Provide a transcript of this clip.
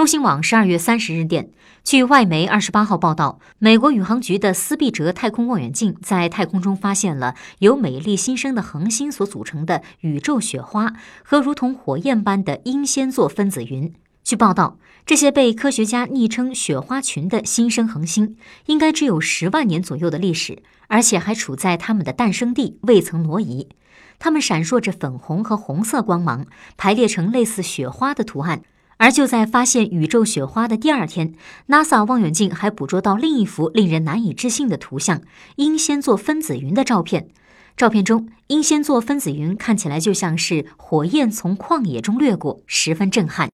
中新网十二月三十日电，据外媒二十八号报道，美国宇航局的斯必哲太空望远镜在太空中发现了由美丽新生的恒星所组成的宇宙雪花和如同火焰般的英仙座分子云。据报道，这些被科学家昵称“雪花群”的新生恒星，应该只有十万年左右的历史，而且还处在它们的诞生地，未曾挪移。它们闪烁着粉红和红色光芒，排列成类似雪花的图案。而就在发现宇宙雪花的第二天，NASA 望远镜还捕捉到另一幅令人难以置信的图像——英仙座分子云的照片。照片中，英仙座分子云看起来就像是火焰从旷野中掠过，十分震撼。